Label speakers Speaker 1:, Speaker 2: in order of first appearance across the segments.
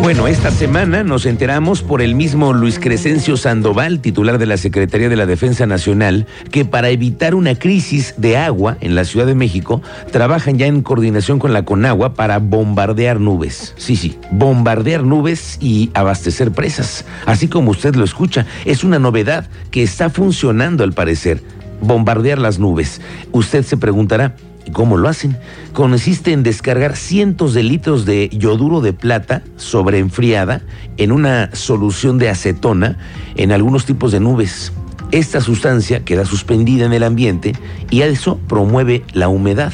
Speaker 1: Bueno, esta semana nos enteramos por el mismo Luis Crescencio Sandoval, titular de la Secretaría de la Defensa Nacional, que para evitar una crisis de agua en la Ciudad de México, trabajan ya en coordinación con la Conagua para bombardear nubes. Sí, sí, bombardear nubes y abastecer presas. Así como usted lo escucha, es una novedad que está funcionando al parecer. Bombardear las nubes. Usted se preguntará, ¿Cómo lo hacen? Consiste en descargar cientos de litros de yoduro de plata sobreenfriada en una solución de acetona en algunos tipos de nubes. Esta sustancia queda suspendida en el ambiente y eso promueve la humedad,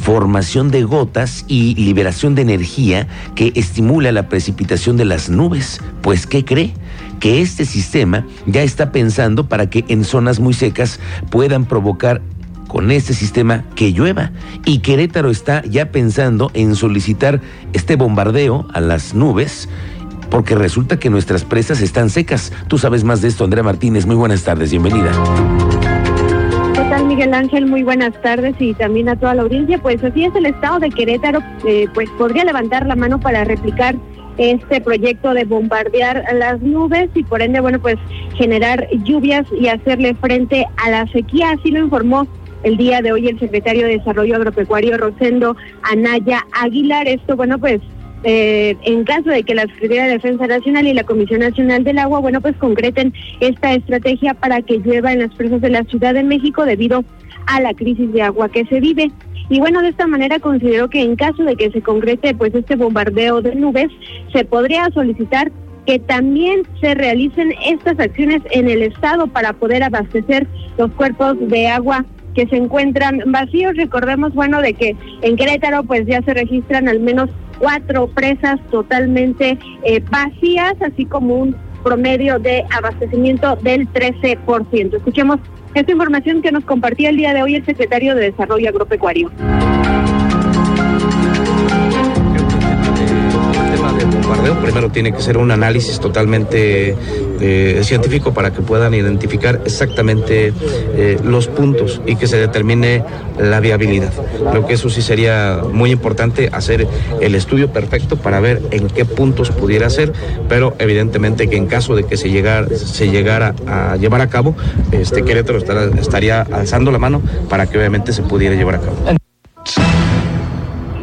Speaker 1: formación de gotas y liberación de energía que estimula la precipitación de las nubes. Pues, ¿qué cree? que este sistema ya está pensando para que en zonas muy secas puedan provocar con este sistema que llueva. Y Querétaro está ya pensando en solicitar este bombardeo a las nubes porque resulta que nuestras presas están secas. Tú sabes más de esto, Andrea Martínez. Muy buenas tardes, bienvenida.
Speaker 2: ¿Qué tal, Miguel Ángel? Muy buenas tardes y también a toda la audiencia. Pues así es, el estado de Querétaro eh, pues podría levantar la mano para replicar este proyecto de bombardear las nubes y por ende, bueno, pues generar lluvias y hacerle frente a la sequía. Así lo informó el día de hoy el secretario de Desarrollo Agropecuario Rosendo Anaya Aguilar. Esto, bueno, pues eh, en caso de que la Secretaría de Defensa Nacional y la Comisión Nacional del Agua, bueno, pues concreten esta estrategia para que llueva en las presas de la Ciudad de México debido a la crisis de agua que se vive. Y bueno, de esta manera considero que en caso de que se concrete pues este bombardeo de nubes, se podría solicitar que también se realicen estas acciones en el estado para poder abastecer los cuerpos de agua que se encuentran vacíos. Recordemos, bueno, de que en Querétaro pues ya se registran al menos cuatro presas totalmente eh, vacías, así como un promedio de abastecimiento del 13%. Escuchemos esta información que nos compartía el día de hoy el secretario de Desarrollo Agropecuario.
Speaker 3: Primero tiene que ser un análisis totalmente eh, científico para que puedan identificar exactamente eh, los puntos y que se determine la viabilidad. Creo que eso sí sería muy importante hacer el estudio perfecto para ver en qué puntos pudiera ser, pero evidentemente que en caso de que se llegara, se llegara a llevar a cabo, este Querétaro estaría alzando la mano para que obviamente se pudiera llevar a cabo.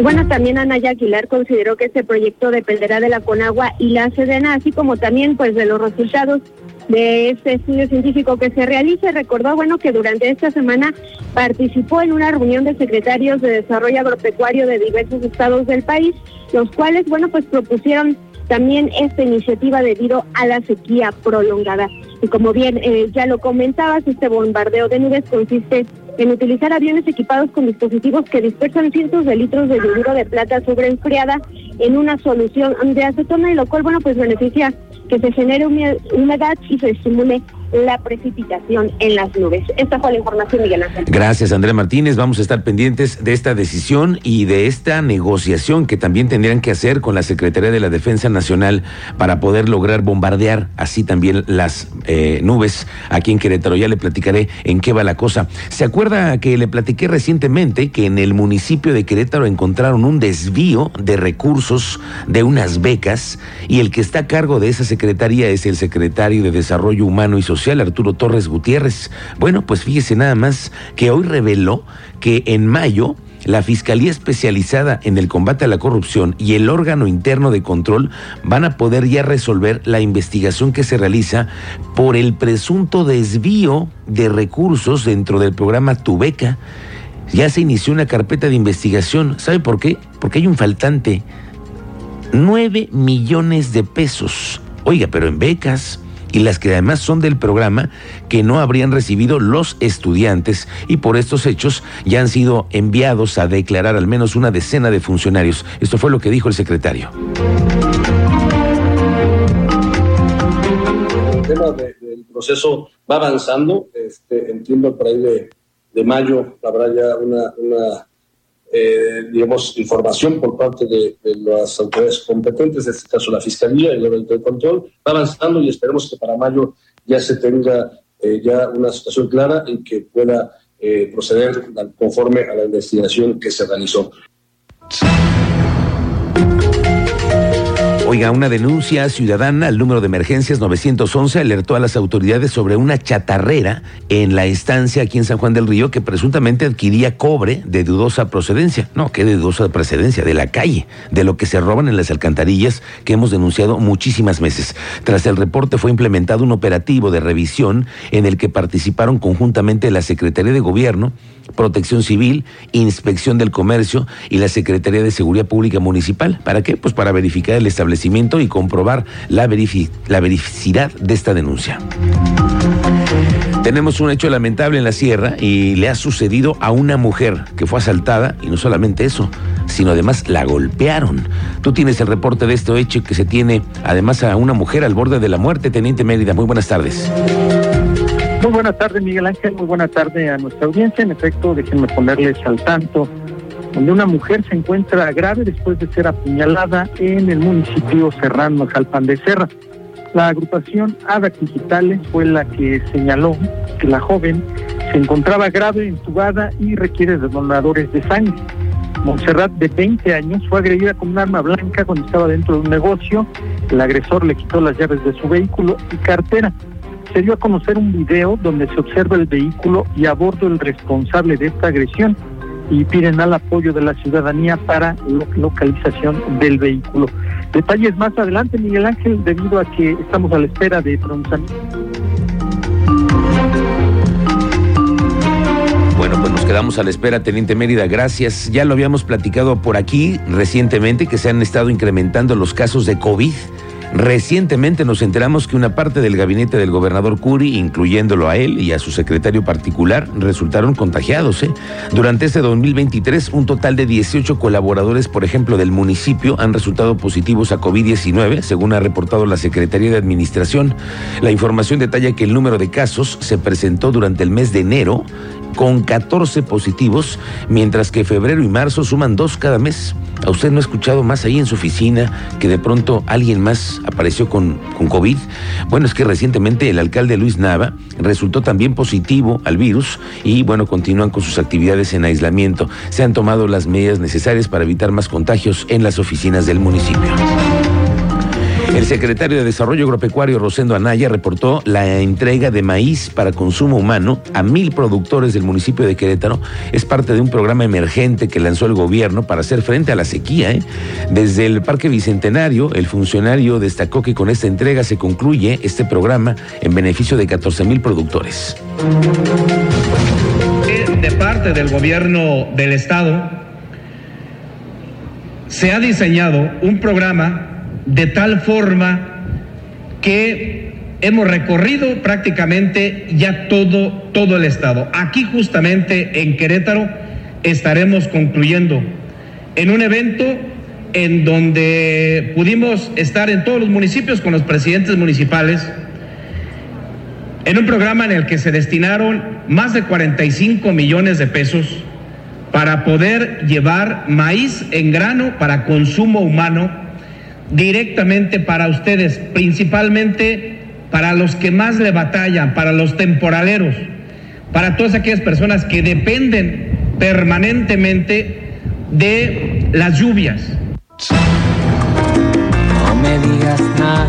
Speaker 2: Bueno, también Anaya Aguilar consideró que este proyecto dependerá de la Conagua y la Sedena, así como también pues de los resultados de este estudio científico que se realice. Recordó, bueno, que durante esta semana participó en una reunión de secretarios de desarrollo agropecuario de diversos estados del país, los cuales, bueno, pues propusieron también esta iniciativa debido a la sequía prolongada. Y como bien eh, ya lo comentabas, este bombardeo de nubes consiste en utilizar aviones equipados con dispositivos que dispersan cientos de litros de yoduro de plata sobreenfriada en una solución de acetona y lo cual, bueno, pues beneficia que se genere humedad y se estimule la precipitación en las nubes. Esta fue la información, Miguel Ángel.
Speaker 1: Gracias, Andrea Martínez. Vamos a estar pendientes de esta decisión y de esta negociación que también tendrían que hacer con la Secretaría de la Defensa Nacional para poder lograr bombardear así también las eh, nubes aquí en Querétaro. Ya le platicaré en qué va la cosa. ¿Se acuerda que le platiqué recientemente que en el municipio de Querétaro encontraron un desvío de recursos de unas becas y el que está a cargo de esa secretaría es el secretario de Desarrollo Humano y Social? Arturo Torres Gutiérrez. Bueno, pues fíjese nada más que hoy reveló que en mayo la Fiscalía Especializada en el Combate a la Corrupción y el órgano interno de control van a poder ya resolver la investigación que se realiza por el presunto desvío de recursos dentro del programa Tubeca. Ya se inició una carpeta de investigación. ¿Sabe por qué? Porque hay un faltante. Nueve millones de pesos. Oiga, pero en becas, y las que además son del programa que no habrían recibido los estudiantes y por estos hechos ya han sido enviados a declarar al menos una decena de funcionarios. Esto fue lo que dijo el secretario.
Speaker 4: El tema del proceso va avanzando, este, entiendo por ahí de, mayo habrá ya una, eh, digamos, información por parte de, las autoridades competentes, en este caso la Fiscalía el órgano de control, va avanzando y esperemos que para mayo ya se tenga eh, ya una situación clara y que pueda eh, proceder conforme a la investigación que se realizó.
Speaker 1: Oiga, una denuncia ciudadana al número de emergencias 911 alertó a las autoridades sobre una chatarrera en la estancia aquí en San Juan del Río que presuntamente adquiría cobre de dudosa procedencia. No, que de dudosa procedencia, de la calle, de lo que se roban en las alcantarillas que hemos denunciado muchísimas veces. Tras el reporte fue implementado un operativo de revisión en el que participaron conjuntamente la Secretaría de Gobierno, Protección Civil, Inspección del Comercio y la Secretaría de Seguridad Pública Municipal. ¿Para qué? Pues para verificar el establecimiento y comprobar la, la verificidad de esta denuncia. Tenemos un hecho lamentable en la sierra y le ha sucedido a una mujer que fue asaltada y no solamente eso, sino además la golpearon. Tú tienes el reporte de este hecho que se tiene además a una mujer al borde de la muerte, Teniente Mérida. Muy buenas tardes.
Speaker 5: Muy buenas tardes, Miguel Ángel. Muy buena tarde a nuestra audiencia. En efecto, déjenme ponerles al tanto donde una mujer se encuentra grave después de ser apuñalada en el municipio serrano Jalpan de Serra. La agrupación ADAC Digitales fue la que señaló que la joven se encontraba grave, entubada y requiere de donadores de sangre. Montserrat, de 20 años, fue agredida con un arma blanca cuando estaba dentro de un negocio. El agresor le quitó las llaves de su vehículo y cartera se dio a conocer un video donde se observa el vehículo y a bordo el responsable de esta agresión y piden al apoyo de la ciudadanía para localización del vehículo. Detalles más adelante, Miguel Ángel, debido a que estamos a la espera de pronunciamiento.
Speaker 1: Bueno, pues nos quedamos a la espera, Teniente Mérida. Gracias. Ya lo habíamos platicado por aquí recientemente que se han estado incrementando los casos de COVID Recientemente nos enteramos que una parte del gabinete del gobernador Curi, incluyéndolo a él y a su secretario particular, resultaron contagiados. ¿eh? Durante este 2023, un total de 18 colaboradores, por ejemplo, del municipio, han resultado positivos a COVID-19, según ha reportado la Secretaría de Administración. La información detalla que el número de casos se presentó durante el mes de enero con 14 positivos, mientras que febrero y marzo suman dos cada mes. ¿A usted no ha escuchado más ahí en su oficina que de pronto alguien más apareció con, con COVID? Bueno, es que recientemente el alcalde Luis Nava resultó también positivo al virus y bueno, continúan con sus actividades en aislamiento. Se han tomado las medidas necesarias para evitar más contagios en las oficinas del municipio. El secretario de Desarrollo Agropecuario Rosendo Anaya reportó la entrega de maíz para consumo humano a mil productores del municipio de Querétaro. Es parte de un programa emergente que lanzó el gobierno para hacer frente a la sequía. ¿eh? Desde el Parque Bicentenario, el funcionario destacó que con esta entrega se concluye este programa en beneficio de 14 mil productores.
Speaker 6: De parte del gobierno del Estado, se ha diseñado un programa de tal forma que hemos recorrido prácticamente ya todo, todo el estado. Aquí justamente en Querétaro estaremos concluyendo en un evento en donde pudimos estar en todos los municipios con los presidentes municipales, en un programa en el que se destinaron más de 45 millones de pesos para poder llevar maíz en grano para consumo humano directamente para ustedes, principalmente para los que más le batallan, para los temporaleros, para todas aquellas personas que dependen permanentemente de las lluvias.
Speaker 7: No me digas nada.